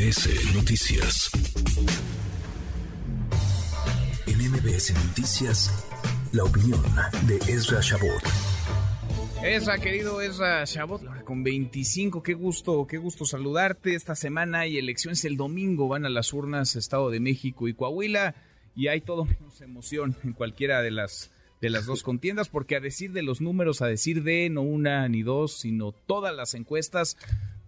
MBS Noticias. En MBS Noticias, la opinión de Ezra Shabot. Ezra, querido Ezra Shabot, con 25, qué gusto, qué gusto saludarte. Esta semana hay elecciones el domingo, van a las urnas Estado de México y Coahuila y hay todo menos emoción en cualquiera de las de las dos contiendas, porque a decir de los números, a decir de no una ni dos, sino todas las encuestas,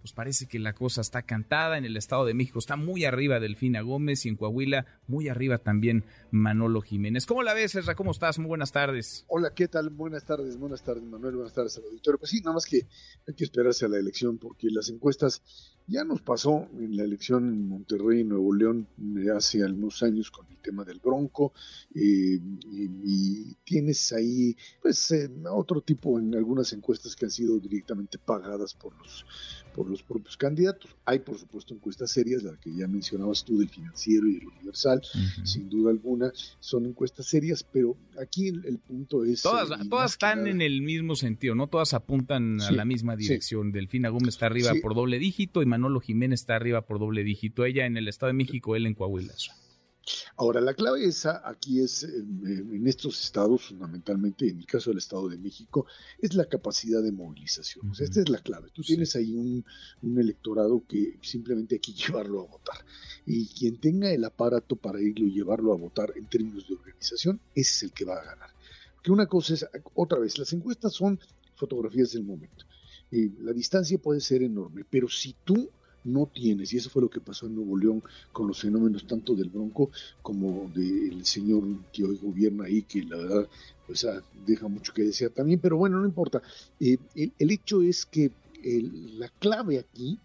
pues parece que la cosa está cantada. En el Estado de México está muy arriba Delfina Gómez y en Coahuila muy arriba también Manolo Jiménez. ¿Cómo la ves, Ezra? ¿Cómo estás? Muy buenas tardes. Hola, ¿qué tal? Buenas tardes, buenas tardes, Manuel. Buenas tardes al auditorio. Pues sí, nada más que hay que esperarse a la elección porque las encuestas ya nos pasó en la elección en Monterrey, Nuevo León, hace algunos años con el tema del Bronco eh, y, tienes ahí pues eh, otro tipo en algunas encuestas que han sido directamente pagadas por los por los propios candidatos. Hay, por supuesto, encuestas serias, la que ya mencionabas tú del financiero y del universal, sin duda alguna, son encuestas serias, pero aquí el, punto es... Todas, todas están en el mismo sentido, ¿no? Todas apuntan a la misma dirección. Delfina Gómez está arriba por doble dígito y Manolo Jiménez está arriba por doble dígito. Ella en el Estado de México, él en Coahuila. Ahora, la clave esa aquí es, en estos estados, fundamentalmente, en el caso del Estado de México, es la capacidad de movilización. esta es la clave. Tú tienes ahí un, electorado que simplemente hay que llevarlo a votar. Y quien tenga el aparato para irlo y llevarlo a votar en términos de organización, ese es el que va a ganar. Porque una cosa es, otra vez, las encuestas son fotografías del momento. y la distancia puede ser enorme, pero si tú no tienes, y eso fue lo que pasó en Nuevo León con los fenómenos tanto del Bronco como del señor que hoy gobierna ahí, que la verdad pues, ah, deja mucho que desear también, pero bueno, no importa. Eh, el, hecho es que la clave aquí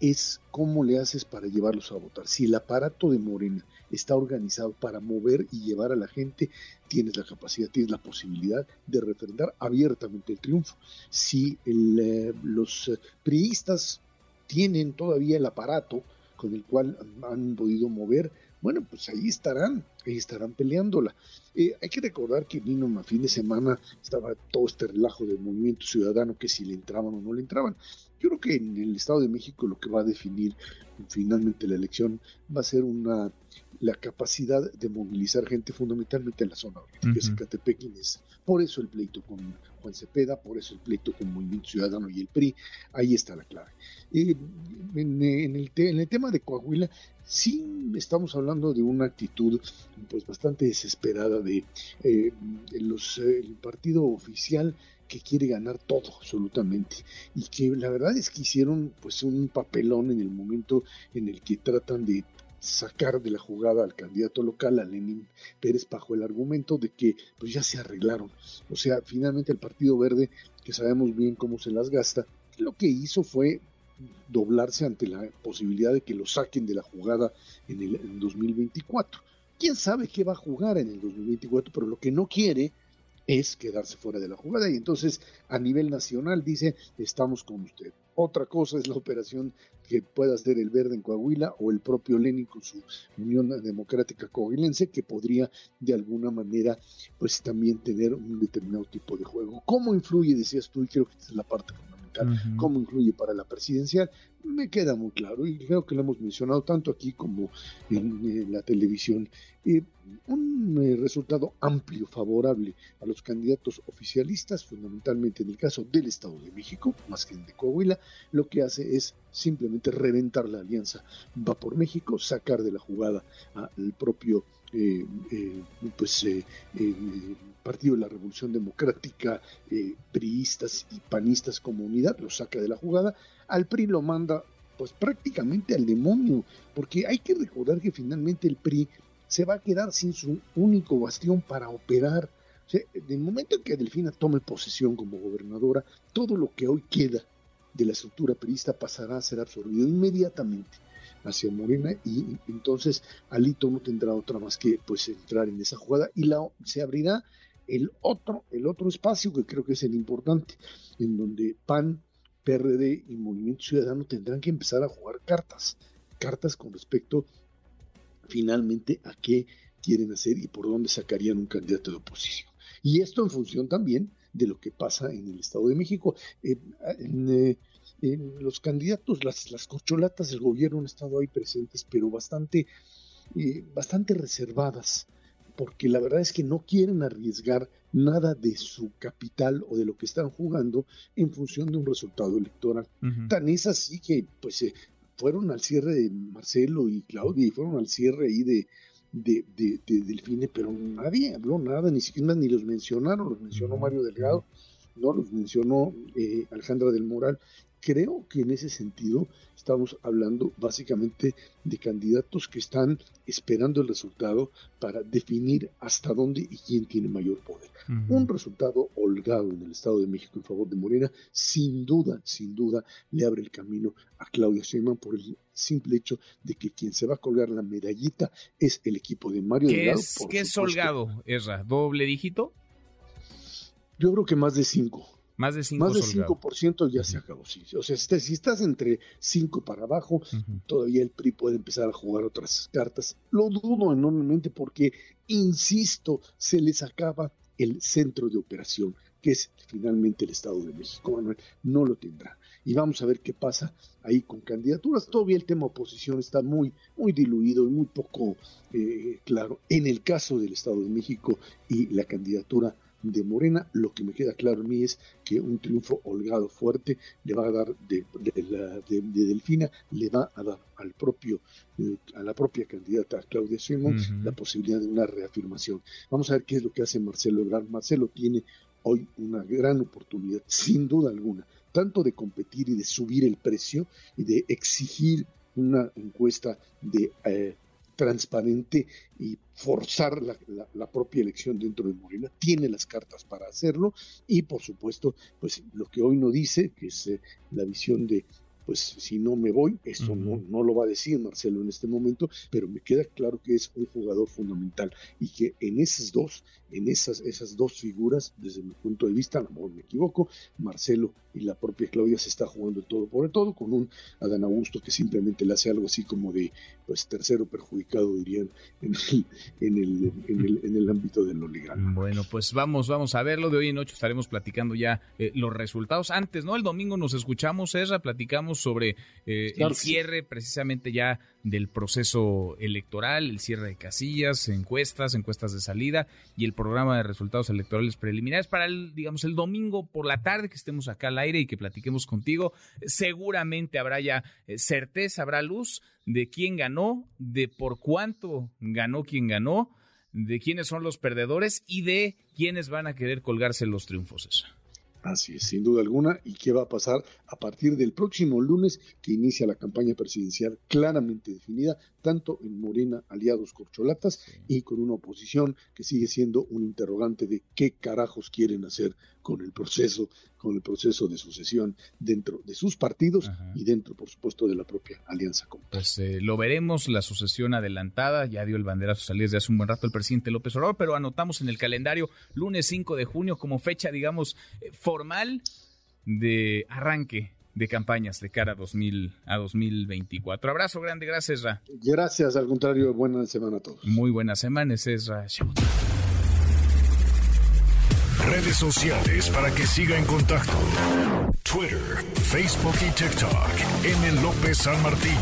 es cómo le haces para llevarlos a votar. Si el aparato de Morena está organizado para mover y llevar a la gente, tienes la capacidad, tienes la posibilidad de refrendar abiertamente el triunfo. Si eh, los eh, priistas tienen todavía el aparato con el cual han podido mover, bueno, pues ahí estarán, ahí estarán peleándola. Eh, hay que recordar que vino a fin de semana, estaba todo este relajo del movimiento ciudadano, que si le entraban o no le entraban. Yo creo que en el Estado de México lo que va a definir finalmente la elección va a ser una la capacidad de movilizar gente fundamentalmente en la zona que es Por eso el pleito con Juan Cepeda, por eso el pleito con Movimiento Ciudadano y el PRI, ahí está la clave. Eh, en, el en, el tema de Coahuila, sí estamos hablando de una actitud pues bastante desesperada de eh, los, el partido oficial que quiere ganar todo absolutamente y que la verdad es que hicieron pues un papelón en el momento en el que tratan de sacar de la jugada al candidato local, a Lenin Pérez, bajo el argumento de que pues ya se arreglaron. O sea, finalmente el Partido Verde, que sabemos bien cómo se las gasta, lo que hizo fue doblarse ante la posibilidad de que lo saquen de la jugada en el 2024. ¿Quién sabe qué va a jugar en el 2024? Pero lo que no quiere es quedarse fuera de la jugada y entonces a nivel nacional dice estamos con usted. Otra cosa es la operación que pueda hacer el Verde en Coahuila o el propio Lenin con su Unión Democrática Coahuilense que podría de alguna manera pues también tener un determinado tipo de juego. ¿Cómo influye, decías tú, y creo que esta es la parte cómo influye para la presidencial? me queda muy claro y creo que lo hemos mencionado tanto aquí como en, la televisión. Eh, un eh, resultado amplio, favorable a los candidatos oficialistas, fundamentalmente en el caso del Estado de México, más que en de Coahuila, lo que hace es simplemente reventar la alianza Va por México, sacar de la jugada al propio eh, pues, Partido de la Revolución Democrática, priistas y panistas como unidad, lo saca de la jugada al PRI lo manda pues prácticamente al demonio, porque hay que recordar que finalmente el PRI se va a quedar sin su único bastión para operar. O sea, en el momento en que Delfina tome posesión como gobernadora, todo lo que hoy queda de la estructura priista pasará a ser absorbido inmediatamente hacia Morena y entonces Alito no tendrá otra más que pues entrar en esa jugada y la, se abrirá el otro, el otro espacio que creo que es el importante, en donde PAN, PRD y Movimiento Ciudadano tendrán que empezar a jugar cartas, cartas con respecto finalmente a qué quieren hacer y por dónde sacarían un candidato de oposición. Y esto en función también de lo que pasa en el Estado de México. Eh, en, los candidatos, las, las corcholatas del gobierno han estado ahí presentes, pero bastante, bastante reservadas porque la verdad es que no quieren arriesgar nada de su capital o de lo que están jugando en función de un resultado electoral. Tan es así que pues eh, fueron al cierre de Marcelo y Claudia y fueron al cierre ahí de, de, de, Delfine, pero nadie habló nada, ni siquiera ni los mencionaron, los mencionó Mario Delgado, no los mencionó eh, Alejandra del Moral, creo que en ese sentido estamos hablando básicamente de candidatos que están esperando el resultado para definir hasta dónde y quién tiene mayor poder. Un resultado holgado en el Estado de México en favor de Morena, sin duda, sin duda, le abre el camino a Claudia Sheinbaum por el simple hecho de que quien se va a colgar la medallita es el equipo de Mario ¿Qué Delgado. Es, ¿Qué es holgado, Esra? ¿Doble dígito? Yo creo que más de cinco. Más de 5%. Más de 5% ya se acabó. Sí. O sea, si estás entre 5 para abajo, todavía el PRI puede empezar a jugar otras cartas. Lo dudo enormemente porque, insisto, se les acaba el centro de operación, que es finalmente el Estado de México. Manuel, no lo tendrá. Y vamos a ver qué pasa ahí con candidaturas. Todavía el tema oposición está muy, muy diluido y muy poco eh, claro. En el caso del Estado de México y la candidatura de Morena. Lo que me queda claro a mí es que un triunfo holgado fuerte le va a dar de, Delfina, le va a dar al propio, eh, a la propia candidata Claudia Sheinbaum la posibilidad de una reafirmación. Vamos a ver qué es lo que hace Marcelo Ebrard. Marcelo tiene hoy una gran oportunidad, sin duda alguna, tanto de competir y de subir el precio y de exigir una encuesta de eh, transparente y forzar la, propia elección dentro de Morena, tiene las cartas para hacerlo y por supuesto, pues lo que hoy no dice, que es eh, la visión de pues si no me voy, eso no, no lo va a decir Marcelo en este momento, pero me queda claro que es un jugador fundamental y que en esas dos, en esas, esas dos figuras, desde mi punto de vista, a lo mejor me equivoco, Marcelo y la propia Claudia se está jugando el todo por el todo, con un Adán Augusto que simplemente le hace algo así como de pues tercero perjudicado, dirían, en el, en el, en el, en el ámbito de lo legal. Bueno, pues vamos, vamos a verlo. De hoy en ocho estaremos platicando ya eh, los resultados. Antes, ¿no? El domingo nos escuchamos, Ezra, platicamos sobre eh, el cierre precisamente ya del proceso electoral, el cierre de casillas, encuestas, encuestas de salida y el programa de resultados electorales preliminares para el, digamos, el domingo por la tarde que estemos acá al aire y que platiquemos contigo. Seguramente habrá ya eh, certeza, habrá luz de quién ganó, de por cuánto ganó quien ganó, de quiénes son los perdedores y de quiénes van a querer colgarse los triunfos. Así es, sin duda alguna. ¿Y qué va a pasar a partir del próximo lunes que inicia la campaña presidencial claramente definida, tanto en Morena, aliados corcholatas, y con una oposición que sigue siendo un interrogante de qué carajos quieren hacer con el proceso, con el proceso de sucesión dentro de sus partidos y dentro, por supuesto, de la propia alianza común. Pues eh, lo veremos, la sucesión adelantada, ya dio el banderazo salir desde hace un buen rato el presidente López Obrador, pero anotamos en el calendario lunes 5 de junio como fecha, digamos, eh, formal de arranque de campañas de cara a, 2000, a 2024. Abrazo grande, gracias, Ra. Gracias, al contrario, buena semana a todos. Muy buena semana, es Ra. Redes sociales para que siga en contacto: Twitter, Facebook y TikTok. M. López San Martín.